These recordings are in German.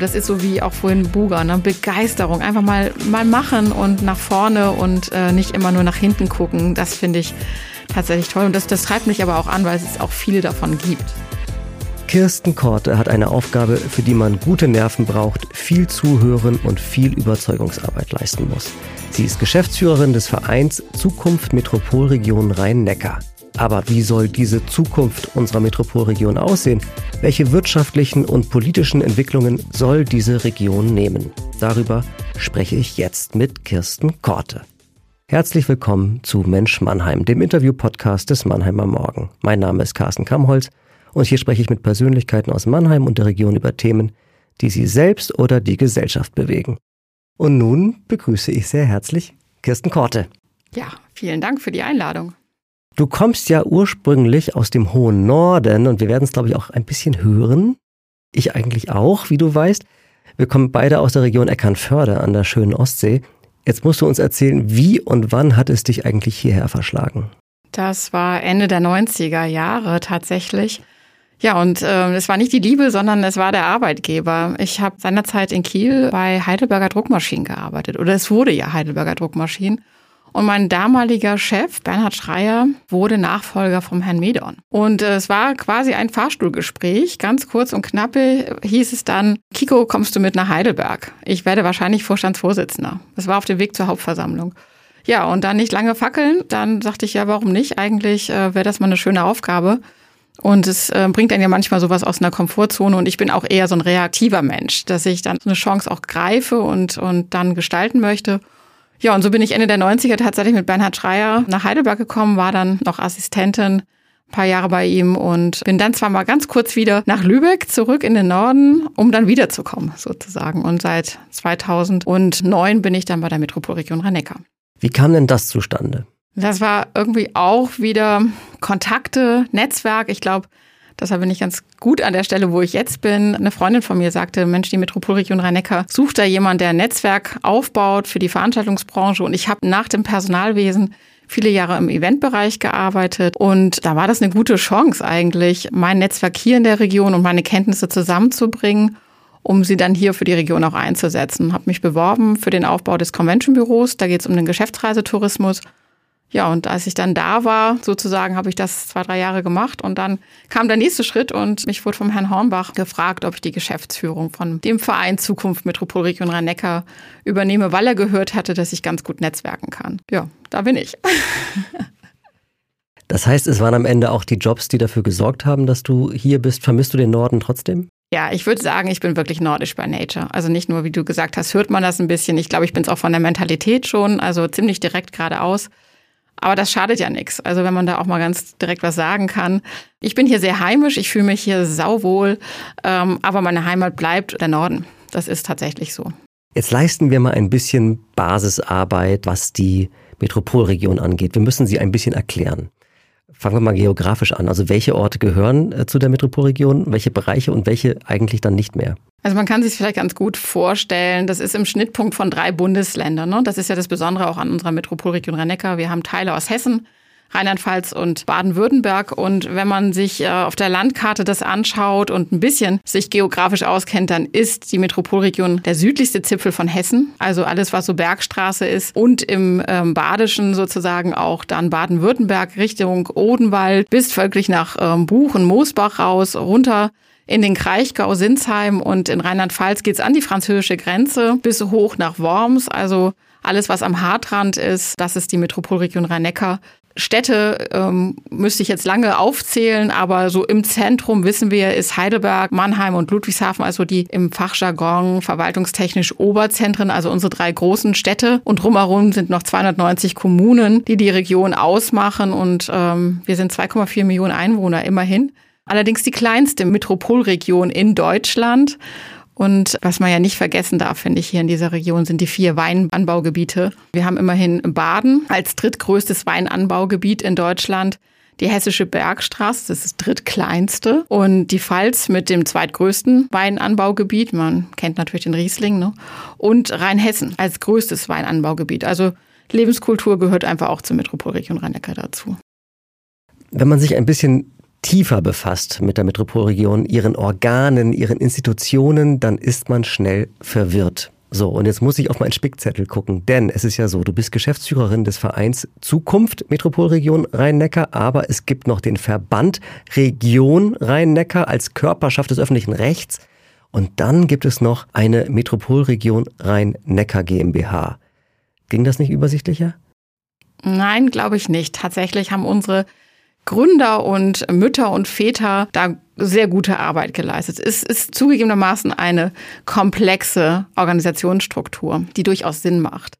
Das ist so wie auch vorhin Buga, ne? Begeisterung. Einfach mal, mal machen und nach vorne und äh, nicht immer nur nach hinten gucken. Das finde ich tatsächlich toll. Und das, das treibt mich aber auch an, weil es auch viele davon gibt. Kirsten Korte hat eine Aufgabe, für die man gute Nerven braucht, viel zuhören und viel Überzeugungsarbeit leisten muss. Sie ist Geschäftsführerin des Vereins Zukunft Metropolregion Rhein-Neckar. Aber wie soll diese Zukunft unserer Metropolregion aussehen? Welche wirtschaftlichen und politischen Entwicklungen soll diese Region nehmen? Darüber spreche ich jetzt mit Kirsten Korte. Herzlich willkommen zu Mensch Mannheim, dem Interview-Podcast des Mannheimer Morgen. Mein Name ist Carsten Kamholz und hier spreche ich mit Persönlichkeiten aus Mannheim und der Region über Themen, die sie selbst oder die Gesellschaft bewegen. Und nun begrüße ich sehr herzlich Kirsten Korte. Ja, vielen Dank für die Einladung. Du kommst ja ursprünglich aus dem hohen Norden und wir werden es, glaube ich, auch ein bisschen hören. Ich eigentlich auch, wie du weißt. Wir kommen beide aus der Region Eckernförde an der schönen Ostsee. Jetzt musst du uns erzählen, wie und wann hat es dich eigentlich hierher verschlagen? Das war Ende der 90er Jahre tatsächlich. Ja, und äh, es war nicht die Liebe, sondern es war der Arbeitgeber. Ich habe seinerzeit in Kiel bei Heidelberger Druckmaschinen gearbeitet. Oder es wurde ja Heidelberger Druckmaschinen. Und mein damaliger Chef, Bernhard Schreier, wurde Nachfolger vom Herrn Medon. Und äh, es war quasi ein Fahrstuhlgespräch. Ganz kurz und knappe hieß es dann, Kiko, kommst du mit nach Heidelberg? Ich werde wahrscheinlich Vorstandsvorsitzender. Es war auf dem Weg zur Hauptversammlung. Ja, und dann nicht lange fackeln. Dann sagte ich, ja, warum nicht? Eigentlich äh, wäre das mal eine schöne Aufgabe. Und es äh, bringt dann ja manchmal sowas aus einer Komfortzone. Und ich bin auch eher so ein reaktiver Mensch, dass ich dann so eine Chance auch greife und, und dann gestalten möchte. Ja, und so bin ich Ende der 90er tatsächlich mit Bernhard Schreier nach Heidelberg gekommen, war dann noch Assistentin ein paar Jahre bei ihm und bin dann zwar mal ganz kurz wieder nach Lübeck zurück in den Norden, um dann wiederzukommen sozusagen. Und seit 2009 bin ich dann bei der Metropolregion rhein Wie kam denn das zustande? Das war irgendwie auch wieder Kontakte, Netzwerk. Ich glaube, Deshalb bin ich ganz gut an der Stelle, wo ich jetzt bin. Eine Freundin von mir sagte, Mensch, die Metropolregion Rhein-Neckar sucht da jemand, der ein Netzwerk aufbaut für die Veranstaltungsbranche. Und ich habe nach dem Personalwesen viele Jahre im Eventbereich gearbeitet und da war das eine gute Chance eigentlich, mein Netzwerk hier in der Region und meine Kenntnisse zusammenzubringen, um sie dann hier für die Region auch einzusetzen. Habe mich beworben für den Aufbau des Convention Büros. Da geht es um den Geschäftsreisetourismus ja, und als ich dann da war, sozusagen, habe ich das zwei, drei Jahre gemacht und dann kam der nächste Schritt und mich wurde vom Herrn Hornbach gefragt, ob ich die Geschäftsführung von dem Verein Zukunft Metropolregion Rhein-Neckar übernehme, weil er gehört hatte, dass ich ganz gut netzwerken kann. Ja, da bin ich. Das heißt, es waren am Ende auch die Jobs, die dafür gesorgt haben, dass du hier bist. Vermisst du den Norden trotzdem? Ja, ich würde sagen, ich bin wirklich nordisch by nature. Also nicht nur, wie du gesagt hast, hört man das ein bisschen. Ich glaube, ich bin es auch von der Mentalität schon, also ziemlich direkt geradeaus. Aber das schadet ja nichts. Also wenn man da auch mal ganz direkt was sagen kann. Ich bin hier sehr heimisch, ich fühle mich hier sauwohl, ähm, aber meine Heimat bleibt der Norden. Das ist tatsächlich so. Jetzt leisten wir mal ein bisschen Basisarbeit, was die Metropolregion angeht. Wir müssen sie ein bisschen erklären. Fangen wir mal geografisch an. Also welche Orte gehören äh, zu der Metropolregion, welche Bereiche und welche eigentlich dann nicht mehr? Also man kann sich vielleicht ganz gut vorstellen, das ist im Schnittpunkt von drei Bundesländern. Ne? Das ist ja das Besondere auch an unserer Metropolregion rhein Wir haben Teile aus Hessen, Rheinland-Pfalz und Baden-Württemberg. Und wenn man sich äh, auf der Landkarte das anschaut und ein bisschen sich geografisch auskennt, dann ist die Metropolregion der südlichste Zipfel von Hessen. Also alles, was so Bergstraße ist. Und im ähm, Badischen sozusagen auch dann Baden-Württemberg Richtung Odenwald bis völlig nach ähm, Buchen, Moosbach raus, runter in den Kraichgau, Sinsheim und in Rheinland-Pfalz geht's an die französische Grenze bis hoch nach Worms. Also alles, was am Hartrand ist, das ist die Metropolregion Rhein-Neckar. Städte ähm, müsste ich jetzt lange aufzählen, aber so im Zentrum wissen wir, ist Heidelberg, Mannheim und Ludwigshafen, also die im Fachjargon verwaltungstechnisch Oberzentren, also unsere drei großen Städte. Und drumherum sind noch 290 Kommunen, die die Region ausmachen. Und ähm, wir sind 2,4 Millionen Einwohner immerhin allerdings die kleinste Metropolregion in Deutschland. Und was man ja nicht vergessen darf, finde ich, hier in dieser Region sind die vier Weinanbaugebiete. Wir haben immerhin Baden als drittgrößtes Weinanbaugebiet in Deutschland. Die Hessische Bergstraße, das ist das drittkleinste. Und die Pfalz mit dem zweitgrößten Weinanbaugebiet. Man kennt natürlich den Riesling. Ne? Und Rheinhessen als größtes Weinanbaugebiet. Also Lebenskultur gehört einfach auch zur Metropolregion Rhein-Neckar dazu. Wenn man sich ein bisschen tiefer befasst mit der Metropolregion, ihren Organen, ihren Institutionen, dann ist man schnell verwirrt. So, und jetzt muss ich auf meinen Spickzettel gucken, denn es ist ja so, du bist Geschäftsführerin des Vereins Zukunft Metropolregion Rhein-Neckar, aber es gibt noch den Verband Region Rhein-Neckar als Körperschaft des öffentlichen Rechts und dann gibt es noch eine Metropolregion Rhein-Neckar GmbH. Ging das nicht übersichtlicher? Nein, glaube ich nicht. Tatsächlich haben unsere Gründer und Mütter und Väter da sehr gute Arbeit geleistet. Es ist zugegebenermaßen eine komplexe Organisationsstruktur, die durchaus Sinn macht.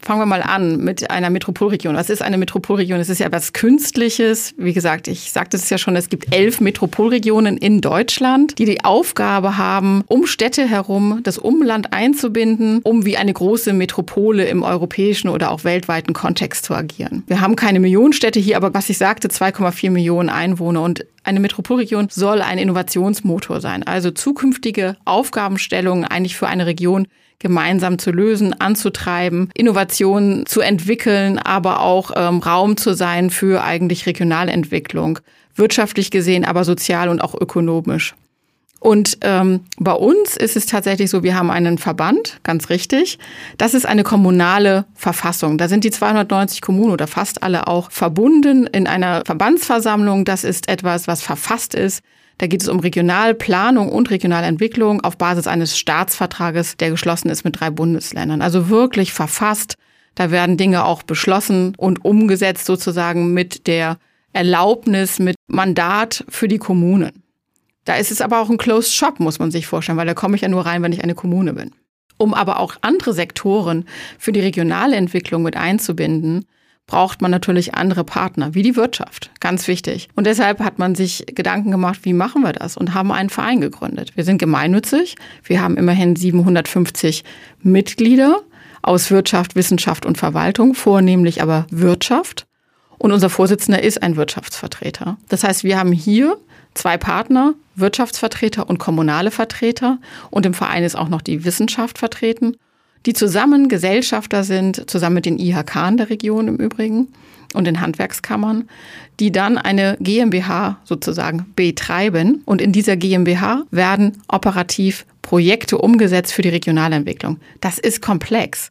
Fangen wir mal an mit einer Metropolregion. Was ist eine Metropolregion? Es ist ja etwas Künstliches. Wie gesagt, ich sagte es ja schon, es gibt elf Metropolregionen in Deutschland, die die Aufgabe haben, um Städte herum das Umland einzubinden, um wie eine große Metropole im europäischen oder auch weltweiten Kontext zu agieren. Wir haben keine Millionenstädte hier, aber was ich sagte, 2,4 Millionen Einwohner und eine Metropolregion soll ein Innovationsmotor sein, also zukünftige Aufgabenstellungen eigentlich für eine Region gemeinsam zu lösen, anzutreiben, Innovationen zu entwickeln, aber auch ähm, Raum zu sein für eigentlich Regionalentwicklung, wirtschaftlich gesehen, aber sozial und auch ökonomisch. Und ähm, bei uns ist es tatsächlich so, wir haben einen Verband, ganz richtig. Das ist eine kommunale Verfassung. Da sind die 290 Kommunen oder fast alle auch verbunden in einer Verbandsversammlung. Das ist etwas, was verfasst ist. Da geht es um Regionalplanung und Regionalentwicklung auf Basis eines Staatsvertrages, der geschlossen ist mit drei Bundesländern. Also wirklich verfasst. Da werden Dinge auch beschlossen und umgesetzt sozusagen mit der Erlaubnis, mit Mandat für die Kommunen. Da ist es aber auch ein Closed Shop, muss man sich vorstellen, weil da komme ich ja nur rein, wenn ich eine Kommune bin. Um aber auch andere Sektoren für die regionale Entwicklung mit einzubinden, braucht man natürlich andere Partner, wie die Wirtschaft. Ganz wichtig. Und deshalb hat man sich Gedanken gemacht, wie machen wir das? Und haben einen Verein gegründet. Wir sind gemeinnützig. Wir haben immerhin 750 Mitglieder aus Wirtschaft, Wissenschaft und Verwaltung, vornehmlich aber Wirtschaft. Und unser Vorsitzender ist ein Wirtschaftsvertreter. Das heißt, wir haben hier zwei Partner, Wirtschaftsvertreter und kommunale Vertreter. Und im Verein ist auch noch die Wissenschaft vertreten die zusammen Gesellschafter sind, zusammen mit den IHK in der Region im Übrigen und den Handwerkskammern, die dann eine GmbH sozusagen betreiben. Und in dieser GmbH werden operativ Projekte umgesetzt für die Regionalentwicklung. Das ist komplex.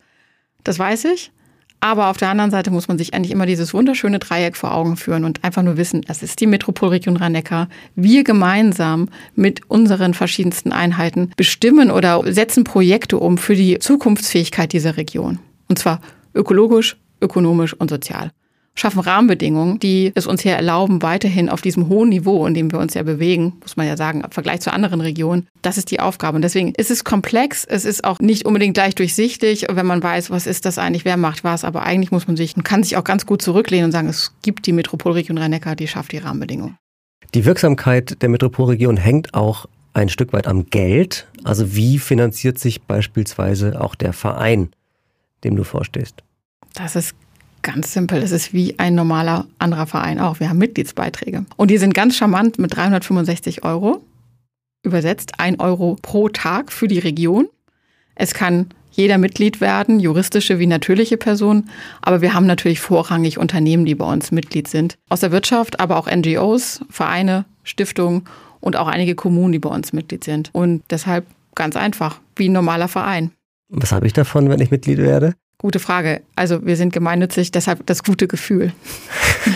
Das weiß ich. Aber auf der anderen Seite muss man sich eigentlich immer dieses wunderschöne Dreieck vor Augen führen und einfach nur wissen, das ist die Metropolregion Rhein-Neckar. Wir gemeinsam mit unseren verschiedensten Einheiten bestimmen oder setzen Projekte um für die Zukunftsfähigkeit dieser Region. Und zwar ökologisch, ökonomisch und sozial schaffen Rahmenbedingungen, die es uns hier erlauben, weiterhin auf diesem hohen Niveau, in dem wir uns ja bewegen, muss man ja sagen, im Vergleich zu anderen Regionen, das ist die Aufgabe. Und deswegen ist es komplex, es ist auch nicht unbedingt gleich durchsichtig, wenn man weiß, was ist das eigentlich, wer macht was. Aber eigentlich muss man sich, man kann sich auch ganz gut zurücklehnen und sagen, es gibt die Metropolregion Rhein-Neckar, die schafft die Rahmenbedingungen. Die Wirksamkeit der Metropolregion hängt auch ein Stück weit am Geld. Also wie finanziert sich beispielsweise auch der Verein, dem du vorstehst? Das ist Ganz simpel. Es ist wie ein normaler anderer Verein auch. Wir haben Mitgliedsbeiträge. Und die sind ganz charmant mit 365 Euro. Übersetzt ein Euro pro Tag für die Region. Es kann jeder Mitglied werden, juristische wie natürliche Personen. Aber wir haben natürlich vorrangig Unternehmen, die bei uns Mitglied sind. Aus der Wirtschaft, aber auch NGOs, Vereine, Stiftungen und auch einige Kommunen, die bei uns Mitglied sind. Und deshalb ganz einfach, wie ein normaler Verein. Was habe ich davon, wenn ich Mitglied werde? Gute Frage. Also wir sind gemeinnützig, deshalb das gute Gefühl.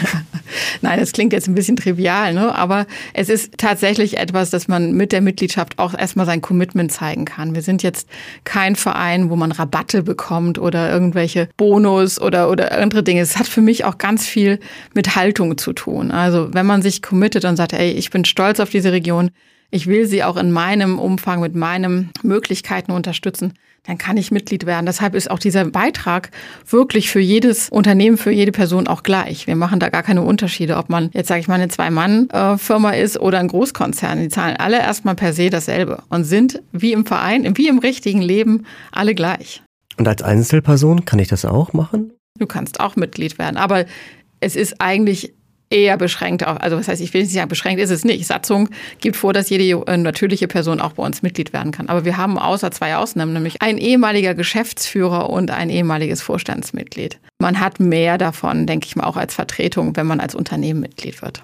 Nein, das klingt jetzt ein bisschen trivial, ne? aber es ist tatsächlich etwas, dass man mit der Mitgliedschaft auch erstmal sein Commitment zeigen kann. Wir sind jetzt kein Verein, wo man Rabatte bekommt oder irgendwelche Bonus oder, oder andere Dinge. Es hat für mich auch ganz viel mit Haltung zu tun. Also wenn man sich committet und sagt, ey, ich bin stolz auf diese Region, ich will sie auch in meinem Umfang mit meinen Möglichkeiten unterstützen, dann kann ich Mitglied werden. Deshalb ist auch dieser Beitrag wirklich für jedes Unternehmen, für jede Person auch gleich. Wir machen da gar keine Unterschiede, ob man jetzt sage ich mal eine Zwei-Mann-Firma ist oder ein Großkonzern. Die zahlen alle erstmal per se dasselbe und sind wie im Verein, wie im richtigen Leben alle gleich. Und als Einzelperson kann ich das auch machen? Du kannst auch Mitglied werden, aber es ist eigentlich eher beschränkt. Also was heißt, ich will nicht sagen, beschränkt ist es nicht. Satzung gibt vor, dass jede äh, natürliche Person auch bei uns Mitglied werden kann. Aber wir haben außer zwei Ausnahmen, nämlich ein ehemaliger Geschäftsführer und ein ehemaliges Vorstandsmitglied. Man hat mehr davon, denke ich mal, auch als Vertretung, wenn man als Unternehmen Mitglied wird.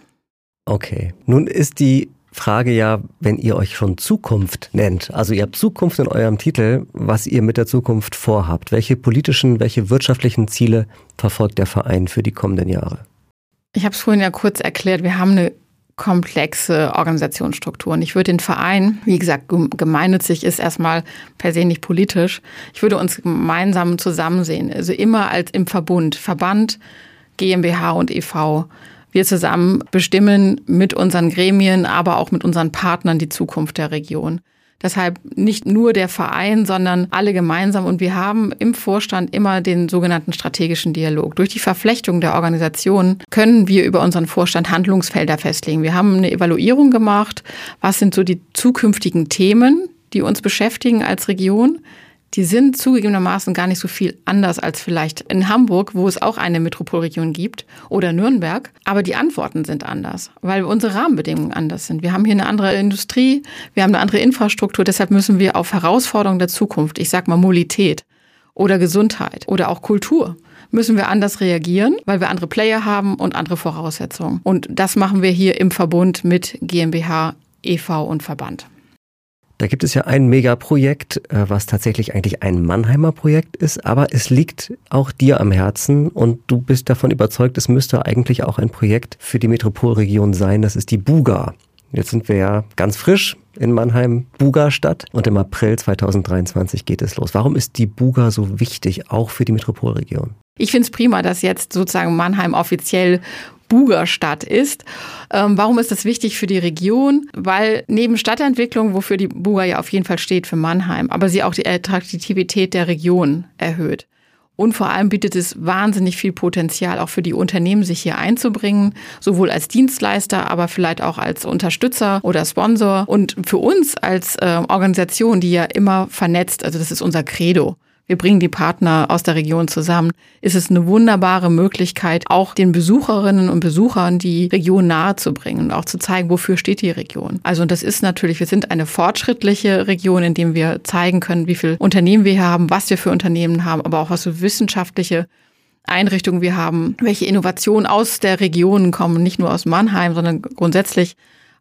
Okay. Nun ist die Frage ja, wenn ihr euch schon Zukunft nennt, also ihr habt Zukunft in eurem Titel, was ihr mit der Zukunft vorhabt. Welche politischen, welche wirtschaftlichen Ziele verfolgt der Verein für die kommenden Jahre? Ich habe es vorhin ja kurz erklärt, wir haben eine komplexe Organisationsstruktur. Und ich würde den Verein, wie gesagt, gemeinnützig ist erstmal per se nicht politisch. Ich würde uns gemeinsam zusammensehen, also immer als im Verbund, Verband, GmbH und EV. Wir zusammen bestimmen mit unseren Gremien, aber auch mit unseren Partnern die Zukunft der Region. Deshalb nicht nur der Verein, sondern alle gemeinsam. Und wir haben im Vorstand immer den sogenannten strategischen Dialog. Durch die Verflechtung der Organisation können wir über unseren Vorstand Handlungsfelder festlegen. Wir haben eine Evaluierung gemacht. Was sind so die zukünftigen Themen, die uns beschäftigen als Region? Die sind zugegebenermaßen gar nicht so viel anders als vielleicht in Hamburg, wo es auch eine Metropolregion gibt, oder Nürnberg. Aber die Antworten sind anders, weil unsere Rahmenbedingungen anders sind. Wir haben hier eine andere Industrie, wir haben eine andere Infrastruktur, deshalb müssen wir auf Herausforderungen der Zukunft, ich sag mal Mobilität oder Gesundheit oder auch Kultur, müssen wir anders reagieren, weil wir andere Player haben und andere Voraussetzungen. Und das machen wir hier im Verbund mit GmbH, EV und Verband. Da gibt es ja ein Megaprojekt, äh, was tatsächlich eigentlich ein Mannheimer Projekt ist, aber es liegt auch dir am Herzen und du bist davon überzeugt, es müsste eigentlich auch ein Projekt für die Metropolregion sein. Das ist die Buga. Jetzt sind wir ja ganz frisch in Mannheim, Buga-Stadt und im April 2023 geht es los. Warum ist die Buga so wichtig, auch für die Metropolregion? Ich finde es prima, dass jetzt sozusagen Mannheim offiziell Bugerstadt ist. Ähm, warum ist das wichtig für die Region? Weil neben Stadtentwicklung, wofür die Buga ja auf jeden Fall steht für Mannheim, aber sie auch die Attraktivität der Region erhöht. Und vor allem bietet es wahnsinnig viel Potenzial auch für die Unternehmen, sich hier einzubringen, sowohl als Dienstleister, aber vielleicht auch als Unterstützer oder Sponsor. Und für uns als äh, Organisation, die ja immer vernetzt, also das ist unser Credo wir bringen die Partner aus der Region zusammen, ist es eine wunderbare Möglichkeit, auch den Besucherinnen und Besuchern die Region nahezubringen und auch zu zeigen, wofür steht die Region. Also das ist natürlich, wir sind eine fortschrittliche Region, in dem wir zeigen können, wie viele Unternehmen wir haben, was wir für Unternehmen haben, aber auch was für wissenschaftliche Einrichtungen wir haben, welche Innovationen aus der Region kommen, nicht nur aus Mannheim, sondern grundsätzlich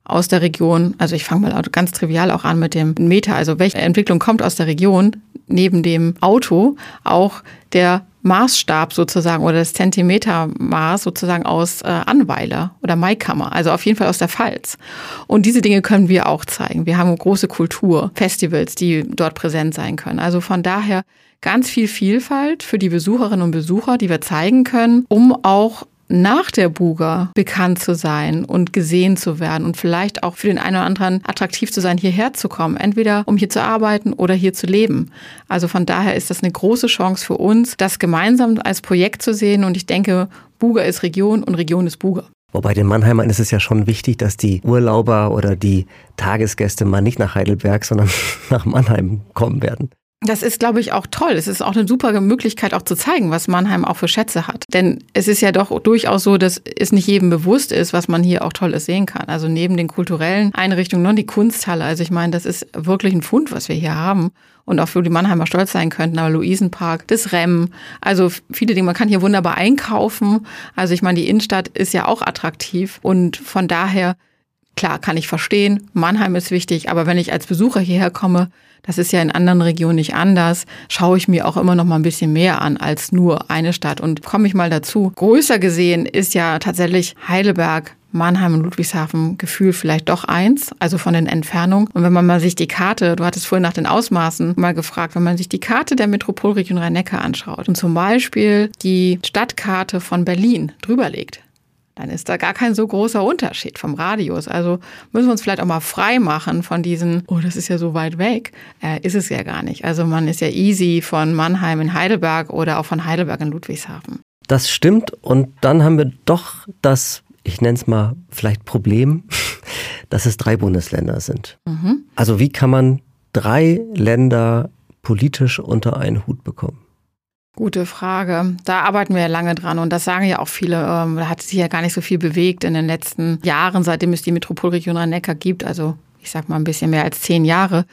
aus der Region. Also ich fange mal ganz trivial auch an mit dem Meta. Also welche Entwicklung kommt aus der Region? Neben dem Auto auch der Maßstab sozusagen oder das Zentimetermaß sozusagen aus äh, Anweiler oder Maikammer, also auf jeden Fall aus der Pfalz. Und diese Dinge können wir auch zeigen. Wir haben große Kulturfestivals, die dort präsent sein können. Also von daher ganz viel Vielfalt für die Besucherinnen und Besucher, die wir zeigen können, um auch nach der Buga bekannt zu sein und gesehen zu werden und vielleicht auch für den einen oder anderen attraktiv zu sein, hierher zu kommen. Entweder um hier zu arbeiten oder hier zu leben. Also von daher ist das eine große Chance für uns, das gemeinsam als Projekt zu sehen. Und ich denke, Buga ist Region und Region ist Buga. Wobei den Mannheimern ist es ja schon wichtig, dass die Urlauber oder die Tagesgäste mal nicht nach Heidelberg, sondern nach Mannheim kommen werden. Das ist, glaube ich, auch toll. Es ist auch eine super Möglichkeit, auch zu zeigen, was Mannheim auch für Schätze hat. Denn es ist ja doch durchaus so, dass es nicht jedem bewusst ist, was man hier auch Tolles sehen kann. Also neben den kulturellen Einrichtungen noch die Kunsthalle. Also ich meine, das ist wirklich ein Fund, was wir hier haben. Und auch für die Mannheimer stolz sein könnten. Aber Luisenpark, das Rem, also viele Dinge. Man kann hier wunderbar einkaufen. Also ich meine, die Innenstadt ist ja auch attraktiv. Und von daher Klar, kann ich verstehen, Mannheim ist wichtig, aber wenn ich als Besucher hierher komme, das ist ja in anderen Regionen nicht anders, schaue ich mir auch immer noch mal ein bisschen mehr an als nur eine Stadt. Und komme ich mal dazu, größer gesehen ist ja tatsächlich Heidelberg, Mannheim und Ludwigshafen Gefühl vielleicht doch eins, also von den Entfernungen. Und wenn man mal sich die Karte, du hattest vorhin nach den Ausmaßen mal gefragt, wenn man sich die Karte der Metropolregion Rhein-Neckar anschaut und zum Beispiel die Stadtkarte von Berlin drüberlegt, dann ist da gar kein so großer Unterschied vom Radius. Also müssen wir uns vielleicht auch mal frei machen von diesen, oh, das ist ja so weit weg. Äh, ist es ja gar nicht. Also man ist ja easy von Mannheim in Heidelberg oder auch von Heidelberg in Ludwigshafen. Das stimmt. Und dann haben wir doch das, ich nenne es mal vielleicht Problem, dass es drei Bundesländer sind. Mhm. Also wie kann man drei Länder politisch unter einen Hut bekommen? Gute Frage. Da arbeiten wir ja lange dran und das sagen ja auch viele. Ähm, da hat sich ja gar nicht so viel bewegt in den letzten Jahren, seitdem es die Metropolregion Rhein-Neckar gibt. Also ich sag mal ein bisschen mehr als zehn Jahre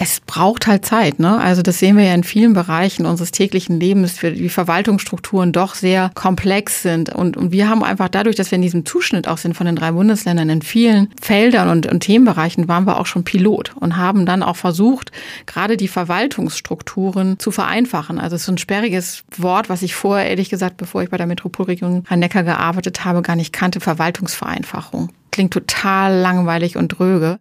es braucht halt Zeit, ne? Also das sehen wir ja in vielen Bereichen unseres täglichen Lebens, für die Verwaltungsstrukturen doch sehr komplex sind. Und, und wir haben einfach dadurch, dass wir in diesem Zuschnitt auch sind von den drei Bundesländern in vielen Feldern und, und Themenbereichen, waren wir auch schon Pilot und haben dann auch versucht, gerade die Verwaltungsstrukturen zu vereinfachen. Also es ist so ein sperriges Wort, was ich vorher, ehrlich gesagt, bevor ich bei der Metropolregion Rhein-Neckar gearbeitet habe, gar nicht kannte, Verwaltungsvereinfachung. Klingt total langweilig und dröge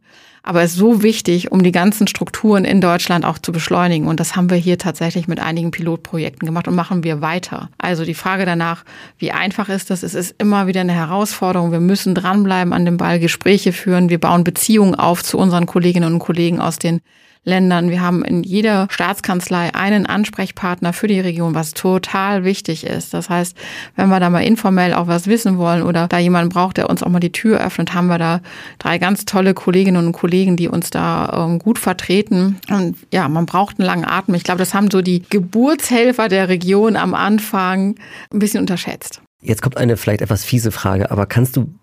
aber ist so wichtig, um die ganzen Strukturen in Deutschland auch zu beschleunigen. Und das haben wir hier tatsächlich mit einigen Pilotprojekten gemacht und machen wir weiter. Also die Frage danach, wie einfach ist das? Es ist immer wieder eine Herausforderung. Wir müssen dranbleiben an dem Ball, Gespräche führen. Wir bauen Beziehungen auf zu unseren Kolleginnen und Kollegen aus den Ländern. Wir haben in jeder Staatskanzlei einen Ansprechpartner für die Region, was total wichtig ist. Das heißt, wenn wir da mal informell auch was wissen wollen oder da jemand braucht, der uns auch mal die Tür öffnet, haben wir da drei ganz tolle Kolleginnen und Kollegen, die uns da ähm, gut vertreten. Und ja, man braucht einen langen Atem. Ich glaube, das haben so die Geburtshelfer der Region am Anfang ein bisschen unterschätzt. Jetzt kommt eine vielleicht etwas fiese Frage, aber kannst du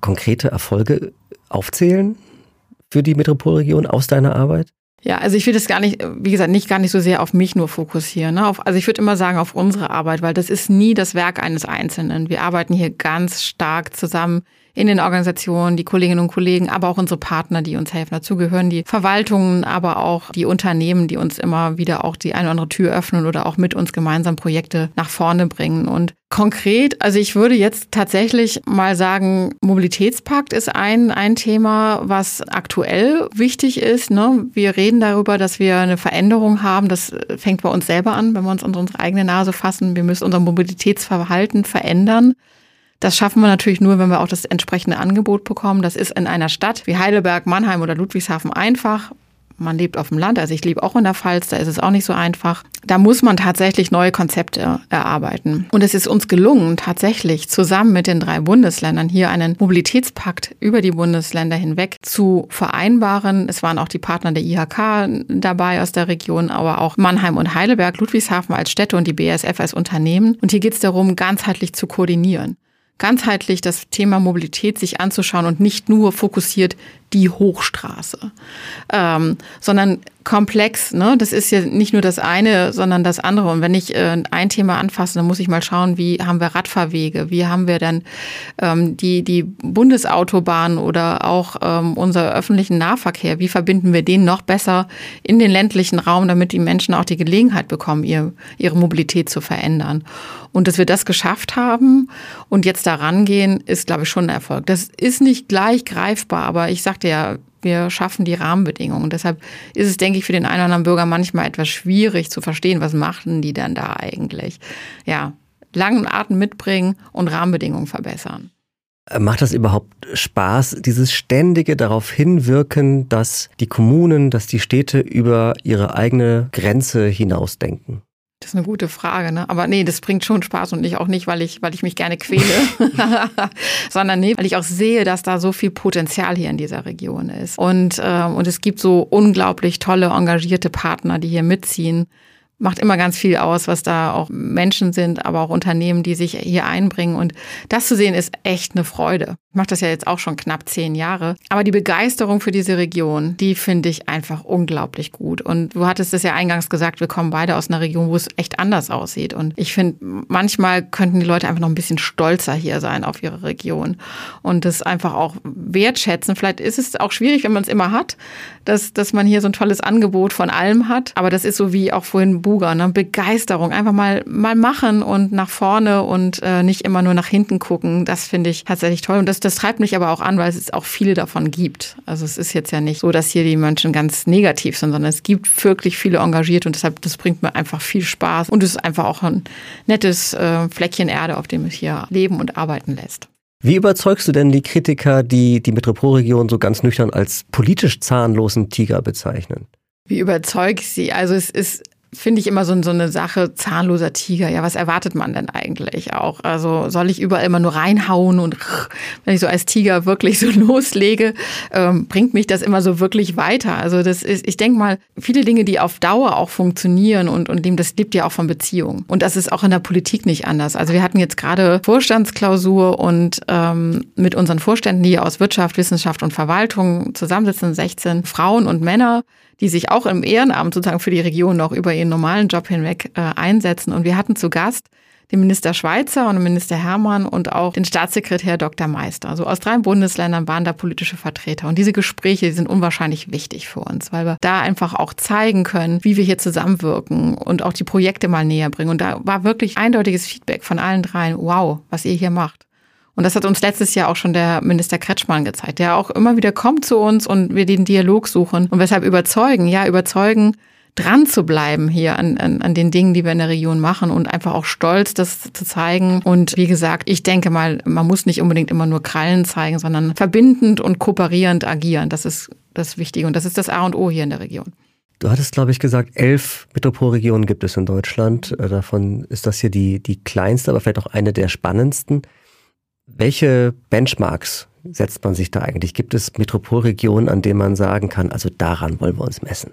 konkrete Erfolge aufzählen für die Metropolregion aus deiner Arbeit? Ja, also ich will das gar nicht, wie gesagt, nicht gar nicht so sehr auf mich nur fokussieren. Ne? Auf, also ich würde immer sagen auf unsere Arbeit, weil das ist nie das Werk eines Einzelnen. Wir arbeiten hier ganz stark zusammen in den Organisationen, die Kolleginnen und Kollegen, aber auch unsere Partner, die uns helfen. Dazu gehören die Verwaltungen, aber auch die Unternehmen, die uns immer wieder auch die eine oder andere Tür öffnen oder auch mit uns gemeinsam Projekte nach vorne bringen. Und konkret, also ich würde jetzt tatsächlich mal sagen, Mobilitätspakt ist ein, ein Thema, was aktuell wichtig ist. Ne? Wir reden darüber, dass wir eine Veränderung haben. Das fängt bei uns selber an, wenn wir uns an unsere eigene Nase fassen. Wir müssen unser Mobilitätsverhalten verändern. Das schaffen wir natürlich nur, wenn wir auch das entsprechende Angebot bekommen. Das ist in einer Stadt wie Heidelberg, Mannheim oder Ludwigshafen einfach. Man lebt auf dem Land, also ich lebe auch in der Pfalz, da ist es auch nicht so einfach. Da muss man tatsächlich neue Konzepte erarbeiten. Und es ist uns gelungen, tatsächlich zusammen mit den drei Bundesländern hier einen Mobilitätspakt über die Bundesländer hinweg zu vereinbaren. Es waren auch die Partner der IHK dabei aus der Region, aber auch Mannheim und Heidelberg, Ludwigshafen als Städte und die BASF als Unternehmen. Und hier geht es darum, ganzheitlich zu koordinieren ganzheitlich das Thema Mobilität sich anzuschauen und nicht nur fokussiert die Hochstraße, ähm, sondern komplex. Ne? Das ist ja nicht nur das eine, sondern das andere. Und wenn ich äh, ein Thema anfasse, dann muss ich mal schauen, wie haben wir Radfahrwege, wie haben wir dann ähm, die, die Bundesautobahnen oder auch ähm, unser öffentlichen Nahverkehr, wie verbinden wir den noch besser in den ländlichen Raum, damit die Menschen auch die Gelegenheit bekommen, ihr, ihre Mobilität zu verändern. Und dass wir das geschafft haben und jetzt da rangehen, ist, glaube ich, schon ein Erfolg. Das ist nicht gleich greifbar, aber ich sagte ja, wir schaffen die Rahmenbedingungen. Deshalb ist es, denke ich, für den einen oder anderen Bürger manchmal etwas schwierig zu verstehen, was machen die dann da eigentlich. Ja, langen Atem mitbringen und Rahmenbedingungen verbessern. Macht das überhaupt Spaß, dieses ständige darauf hinwirken, dass die Kommunen, dass die Städte über ihre eigene Grenze hinausdenken? Das ist eine gute Frage, ne? Aber nee, das bringt schon Spaß und nicht auch nicht, weil ich, weil ich mich gerne quäle, sondern nee, weil ich auch sehe, dass da so viel Potenzial hier in dieser Region ist. Und, äh, und es gibt so unglaublich tolle, engagierte Partner, die hier mitziehen macht immer ganz viel aus, was da auch Menschen sind, aber auch Unternehmen, die sich hier einbringen. Und das zu sehen, ist echt eine Freude. Ich mache das ja jetzt auch schon knapp zehn Jahre. Aber die Begeisterung für diese Region, die finde ich einfach unglaublich gut. Und du hattest es ja eingangs gesagt, wir kommen beide aus einer Region, wo es echt anders aussieht. Und ich finde, manchmal könnten die Leute einfach noch ein bisschen stolzer hier sein auf ihre Region und das einfach auch wertschätzen. Vielleicht ist es auch schwierig, wenn man es immer hat, dass, dass man hier so ein tolles Angebot von allem hat. Aber das ist so wie auch vorhin Buga, ne? Begeisterung. Einfach mal, mal machen und nach vorne und äh, nicht immer nur nach hinten gucken. Das finde ich tatsächlich toll. Und das, das treibt mich aber auch an, weil es auch viele davon gibt. Also es ist jetzt ja nicht so, dass hier die Menschen ganz negativ sind, sondern es gibt wirklich viele engagiert und deshalb, das bringt mir einfach viel Spaß. Und es ist einfach auch ein nettes äh, Fleckchen Erde, auf dem es hier leben und arbeiten lässt. Wie überzeugst du denn die Kritiker, die die Metropolregion so ganz nüchtern als politisch zahnlosen Tiger bezeichnen? Wie überzeug ich sie? Also es ist finde ich immer so, so eine Sache, zahnloser Tiger. Ja, was erwartet man denn eigentlich auch? Also soll ich überall immer nur reinhauen und wenn ich so als Tiger wirklich so loslege, ähm, bringt mich das immer so wirklich weiter. Also das ist, ich denke mal, viele Dinge, die auf Dauer auch funktionieren und, und dem, das lebt ja auch von Beziehungen. Und das ist auch in der Politik nicht anders. Also wir hatten jetzt gerade Vorstandsklausur und ähm, mit unseren Vorständen, die aus Wirtschaft, Wissenschaft und Verwaltung zusammensitzen, 16 Frauen und Männer, die sich auch im Ehrenamt sozusagen für die Region noch über ihren normalen Job hinweg äh, einsetzen. Und wir hatten zu Gast den Minister Schweizer und den Minister Hermann und auch den Staatssekretär Dr. Meister. Also aus drei Bundesländern waren da politische Vertreter. Und diese Gespräche die sind unwahrscheinlich wichtig für uns, weil wir da einfach auch zeigen können, wie wir hier zusammenwirken und auch die Projekte mal näher bringen. Und da war wirklich eindeutiges Feedback von allen dreien. Wow, was ihr hier macht. Und das hat uns letztes Jahr auch schon der Minister Kretschmann gezeigt, der auch immer wieder kommt zu uns und wir den Dialog suchen und weshalb überzeugen, ja, überzeugen, dran zu bleiben hier an, an, an den Dingen, die wir in der Region machen und einfach auch stolz, das zu zeigen. Und wie gesagt, ich denke mal, man muss nicht unbedingt immer nur Krallen zeigen, sondern verbindend und kooperierend agieren. Das ist das Wichtige und das ist das A und O hier in der Region. Du hattest, glaube ich, gesagt, elf Metropolregionen gibt es in Deutschland. Äh, davon ist das hier die, die kleinste, aber vielleicht auch eine der spannendsten. Welche Benchmarks setzt man sich da eigentlich? Gibt es Metropolregionen, an denen man sagen kann, also daran wollen wir uns messen?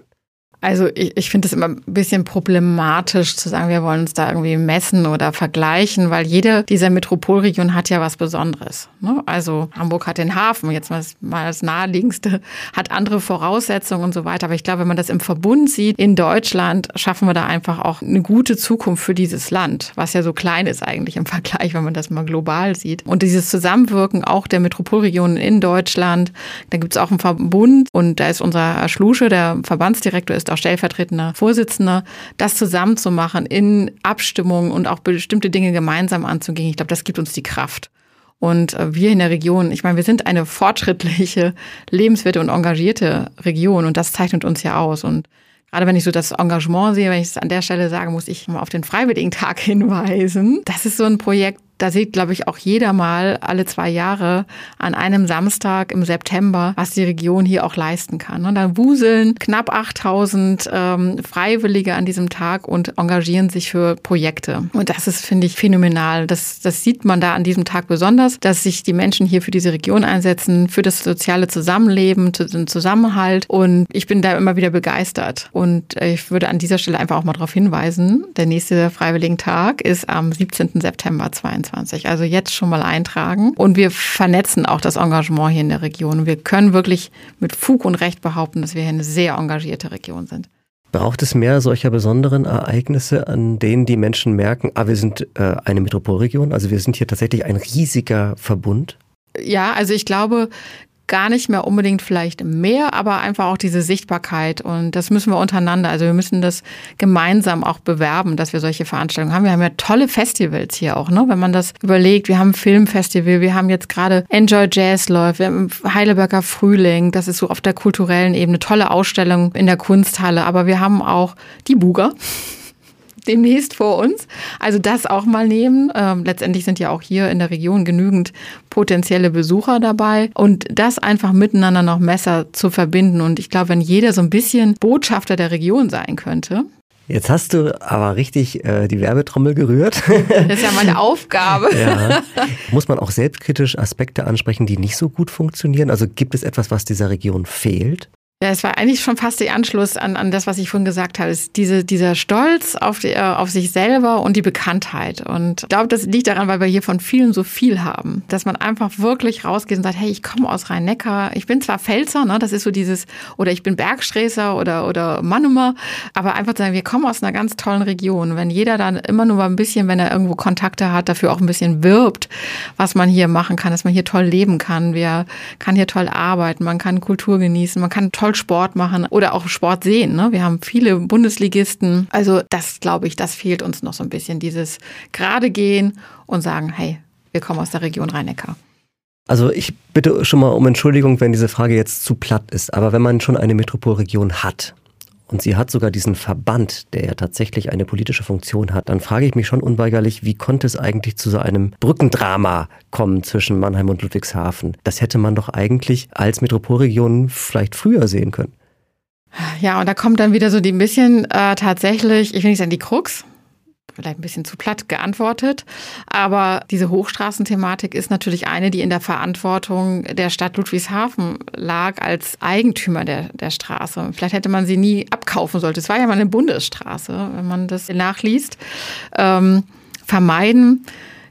Also ich, ich finde es immer ein bisschen problematisch zu sagen, wir wollen uns da irgendwie messen oder vergleichen, weil jede dieser Metropolregion hat ja was Besonderes. Ne? Also Hamburg hat den Hafen, jetzt mal, mal das naheliegendste, hat andere Voraussetzungen und so weiter. Aber ich glaube, wenn man das im Verbund sieht, in Deutschland schaffen wir da einfach auch eine gute Zukunft für dieses Land, was ja so klein ist eigentlich im Vergleich, wenn man das mal global sieht. Und dieses Zusammenwirken auch der Metropolregionen in Deutschland, da gibt es auch einen Verbund und da ist unser Schlusche, der Verbandsdirektor ist ist auch stellvertretender Vorsitzender, das zusammenzumachen in Abstimmungen und auch bestimmte Dinge gemeinsam anzugehen. Ich glaube, das gibt uns die Kraft. Und äh, wir in der Region, ich meine, wir sind eine fortschrittliche, lebenswerte und engagierte Region und das zeichnet uns ja aus. Und Gerade wenn ich so das Engagement sehe, wenn ich es an der Stelle sage, muss ich mal auf den Freiwilligen-Tag hinweisen. Das ist so ein Projekt, da sieht, glaube ich, auch jeder mal alle zwei Jahre an einem Samstag im September, was die Region hier auch leisten kann. Und dann wuseln knapp 8000 ähm, Freiwillige an diesem Tag und engagieren sich für Projekte. Und das ist, finde ich, phänomenal. Das, das sieht man da an diesem Tag besonders, dass sich die Menschen hier für diese Region einsetzen, für das soziale Zusammenleben, den Zusammenhalt. Und ich bin da immer wieder begeistert. Und ich würde an dieser Stelle einfach auch mal darauf hinweisen, der nächste Freiwilligen Tag ist am 17. September 2022. 2023. Also jetzt schon mal eintragen. Und wir vernetzen auch das Engagement hier in der Region. Wir können wirklich mit Fug und Recht behaupten, dass wir hier eine sehr engagierte Region sind. Braucht es mehr solcher besonderen Ereignisse, an denen die Menschen merken, ah, wir sind äh, eine Metropolregion, also wir sind hier tatsächlich ein riesiger Verbund? Ja, also ich glaube, gar nicht mehr unbedingt vielleicht mehr, aber einfach auch diese Sichtbarkeit. Und das müssen wir untereinander. Also wir müssen das gemeinsam auch bewerben, dass wir solche Veranstaltungen haben. Wir haben ja tolle Festivals hier auch, ne? Wenn man das überlegt, wir haben Filmfestival, wir haben jetzt gerade Enjoy Jazz läuft, wir haben Heidelberger Frühling, das ist so auf der kulturellen Ebene, tolle Ausstellung in der Kunsthalle. Aber wir haben auch die Buga demnächst vor uns. Also das auch mal nehmen. Ähm, letztendlich sind ja auch hier in der Region genügend potenzielle Besucher dabei und das einfach miteinander noch besser zu verbinden. Und ich glaube, wenn jeder so ein bisschen Botschafter der Region sein könnte, Jetzt hast du aber richtig äh, die Werbetrommel gerührt. Das ist ja meine Aufgabe. ja. Muss man auch selbstkritisch Aspekte ansprechen, die nicht so gut funktionieren? Also gibt es etwas, was dieser Region fehlt? Ja, es war eigentlich schon fast der Anschluss an, an das, was ich vorhin gesagt habe. Ist diese, dieser Stolz auf, die, äh, auf sich selber und die Bekanntheit. Und ich glaube, das liegt daran, weil wir hier von vielen so viel haben. Dass man einfach wirklich rausgeht und sagt, hey, ich komme aus Rhein-Neckar. Ich bin zwar Pfälzer, ne, das ist so dieses, oder ich bin Bergsträßer oder, oder Mannumer, aber einfach zu sagen, wir kommen aus einer ganz tollen Region. Wenn jeder dann immer nur mal ein bisschen, wenn er irgendwo Kontakte hat, dafür auch ein bisschen wirbt, was man hier machen kann, dass man hier toll leben kann. Wir kann hier toll arbeiten, man kann Kultur genießen, man kann toll toll Sport machen oder auch Sport sehen. Ne? Wir haben viele Bundesligisten. Also das, glaube ich, das fehlt uns noch so ein bisschen, dieses gerade gehen und sagen, hey, wir kommen aus der Region Rhein-Neckar. Also ich bitte schon mal um Entschuldigung, wenn diese Frage jetzt zu platt ist, aber wenn man schon eine Metropolregion hat und sie hat sogar diesen Verband, der ja tatsächlich eine politische Funktion hat, dann frage ich mich schon unweigerlich, wie konnte es eigentlich zu so einem Brückendrama kommen zwischen Mannheim und Ludwigshafen? Das hätte man doch eigentlich als Metropolregion vielleicht früher sehen können. Ja, und da kommt dann wieder so die ein bisschen äh, tatsächlich, ich will nicht sagen die Krux, vielleicht ein bisschen zu platt geantwortet. Aber diese Hochstraßenthematik ist natürlich eine, die in der Verantwortung der Stadt Ludwigshafen lag als Eigentümer der, der Straße. Vielleicht hätte man sie nie abkaufen sollte. Es war ja mal eine Bundesstraße, wenn man das nachliest. Ähm, vermeiden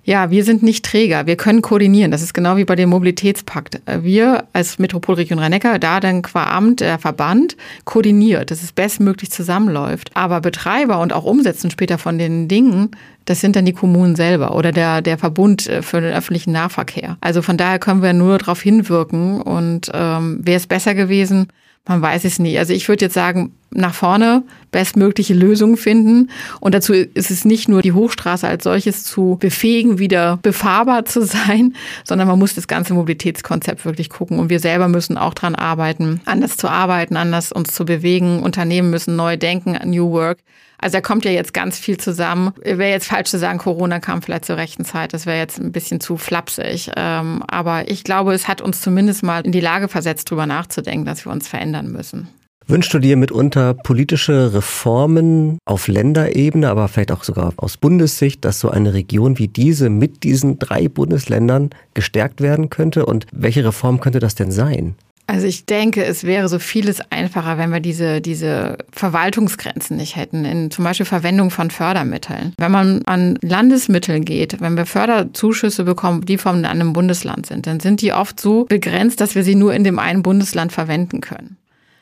ja, wir sind nicht Träger. Wir können koordinieren. Das ist genau wie bei dem Mobilitätspakt. Wir als Metropolregion Rhein-Neckar, da dann qua Amt der Verband koordiniert, dass es bestmöglich zusammenläuft. Aber Betreiber und auch Umsetzen später von den Dingen, das sind dann die Kommunen selber oder der, der Verbund äh, für den öffentlichen Nahverkehr. Also von daher können wir nur darauf hinwirken. Und ähm, wäre es besser gewesen, man weiß es nie. Also ich würde jetzt sagen, nach vorne bestmögliche Lösungen finden. Und dazu ist es nicht nur die Hochstraße als solches zu befähigen, wieder befahrbar zu sein, sondern man muss das ganze Mobilitätskonzept wirklich gucken. Und wir selber müssen auch dran arbeiten, anders zu arbeiten, anders uns zu bewegen. Unternehmen müssen neu denken, New Work. Also da kommt ja jetzt ganz viel zusammen. Wäre jetzt falsch zu sagen, Corona kam vielleicht zur rechten Zeit. Das wäre jetzt ein bisschen zu flapsig. Ähm, aber ich glaube, es hat uns zumindest mal in die Lage versetzt, darüber nachzudenken, dass wir uns verändern müssen. Wünschst du dir mitunter politische Reformen auf Länderebene, aber vielleicht auch sogar aus Bundessicht, dass so eine Region wie diese mit diesen drei Bundesländern gestärkt werden könnte? Und welche Reform könnte das denn sein? Also ich denke, es wäre so vieles einfacher, wenn wir diese, diese Verwaltungsgrenzen nicht hätten, in zum Beispiel Verwendung von Fördermitteln. Wenn man an Landesmittel geht, wenn wir Förderzuschüsse bekommen, die von einem Bundesland sind, dann sind die oft so begrenzt, dass wir sie nur in dem einen Bundesland verwenden können.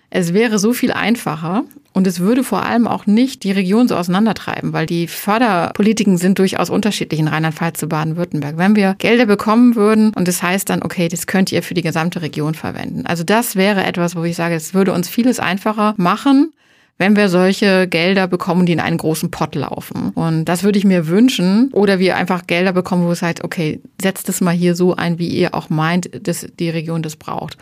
Es wäre so viel einfacher und es würde vor allem auch nicht die Region so auseinandertreiben, weil die Förderpolitiken sind durchaus unterschiedlich in Rheinland-Pfalz zu Baden-Württemberg. Wenn wir Gelder bekommen würden und das heißt dann, okay, das könnt ihr für die gesamte Region verwenden. Also das wäre etwas, wo ich sage, es würde uns vieles einfacher machen, wenn wir solche Gelder bekommen, die in einen großen Pott laufen. Und das würde ich mir wünschen. Oder wir einfach Gelder bekommen, wo es halt, okay, setzt es mal hier so ein, wie ihr auch meint, dass die Region das braucht.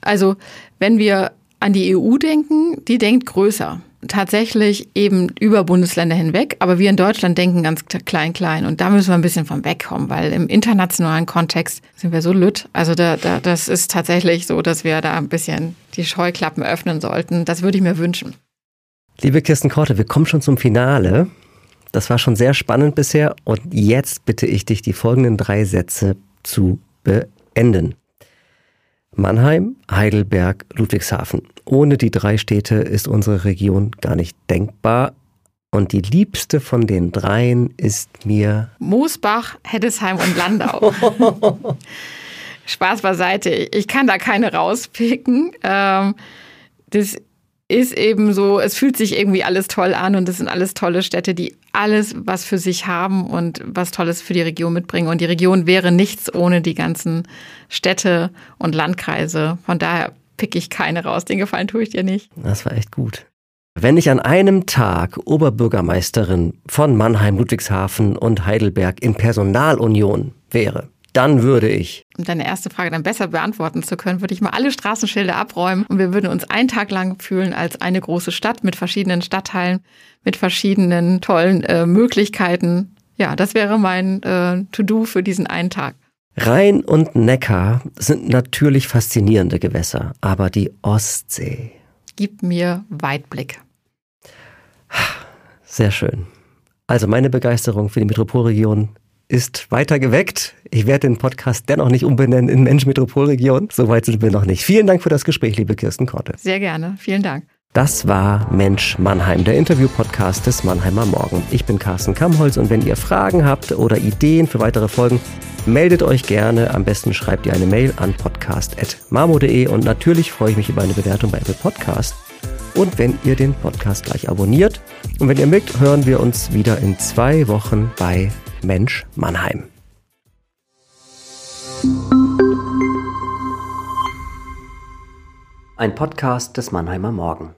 Also, wenn wir an die EU denken, die denkt größer. Tatsächlich eben über Bundesländer hinweg, aber wir in Deutschland denken ganz klein, klein. Und da müssen wir ein bisschen von wegkommen, weil im internationalen Kontext sind wir so lütt. Also da, da, das ist tatsächlich so, dass wir da ein bisschen die Scheuklappen öffnen sollten. Das würde ich mir wünschen. Liebe Kirsten Korte, wir kommen schon zum Finale. Das war schon sehr spannend bisher und jetzt bitte ich dich, die folgenden drei Sätze zu beenden. Mannheim, Heidelberg, Ludwigshafen. Ohne die drei Städte ist unsere Region gar nicht denkbar. Und die liebste von den dreien ist mir Moosbach, Heddesheim und Landau. Spaß beiseite. Ich kann da keine rauspicken. Ähm, das ist eben so, es fühlt sich irgendwie alles toll an und es sind alles tolle Städte, die alles was für sich haben und was Tolles für die Region mitbringen. Und die Region wäre nichts ohne die ganzen Städte und Landkreise. Von daher pick ich keine raus. Den Gefallen tue ich dir nicht. Das war echt gut. Wenn ich an einem Tag Oberbürgermeisterin von Mannheim, Ludwigshafen und Heidelberg in Personalunion wäre, dann würde ich. Um deine erste Frage dann besser beantworten zu können, würde ich mal alle Straßenschilder abräumen und wir würden uns einen Tag lang fühlen als eine große Stadt mit verschiedenen Stadtteilen, mit verschiedenen tollen äh, Möglichkeiten. Ja, das wäre mein äh, To-Do für diesen einen Tag. Rhein und Neckar sind natürlich faszinierende Gewässer, aber die Ostsee. Gibt mir Weitblick. Sehr schön. Also meine Begeisterung für die Metropolregion ist weiter geweckt. Ich werde den Podcast dennoch nicht umbenennen in Mensch Metropolregion. Soweit sind wir noch nicht. Vielen Dank für das Gespräch, liebe Kirsten Korte. Sehr gerne. Vielen Dank. Das war Mensch Mannheim, der Interview-Podcast des Mannheimer Morgen. Ich bin Carsten Kamholz und wenn ihr Fragen habt oder Ideen für weitere Folgen, meldet euch gerne. Am besten schreibt ihr eine Mail an podcast.marmo.de und natürlich freue ich mich über eine Bewertung bei Apple Podcast. Und wenn ihr den Podcast gleich abonniert und wenn ihr mögt, hören wir uns wieder in zwei Wochen bei Mensch Mannheim. Ein Podcast des Mannheimer Morgen.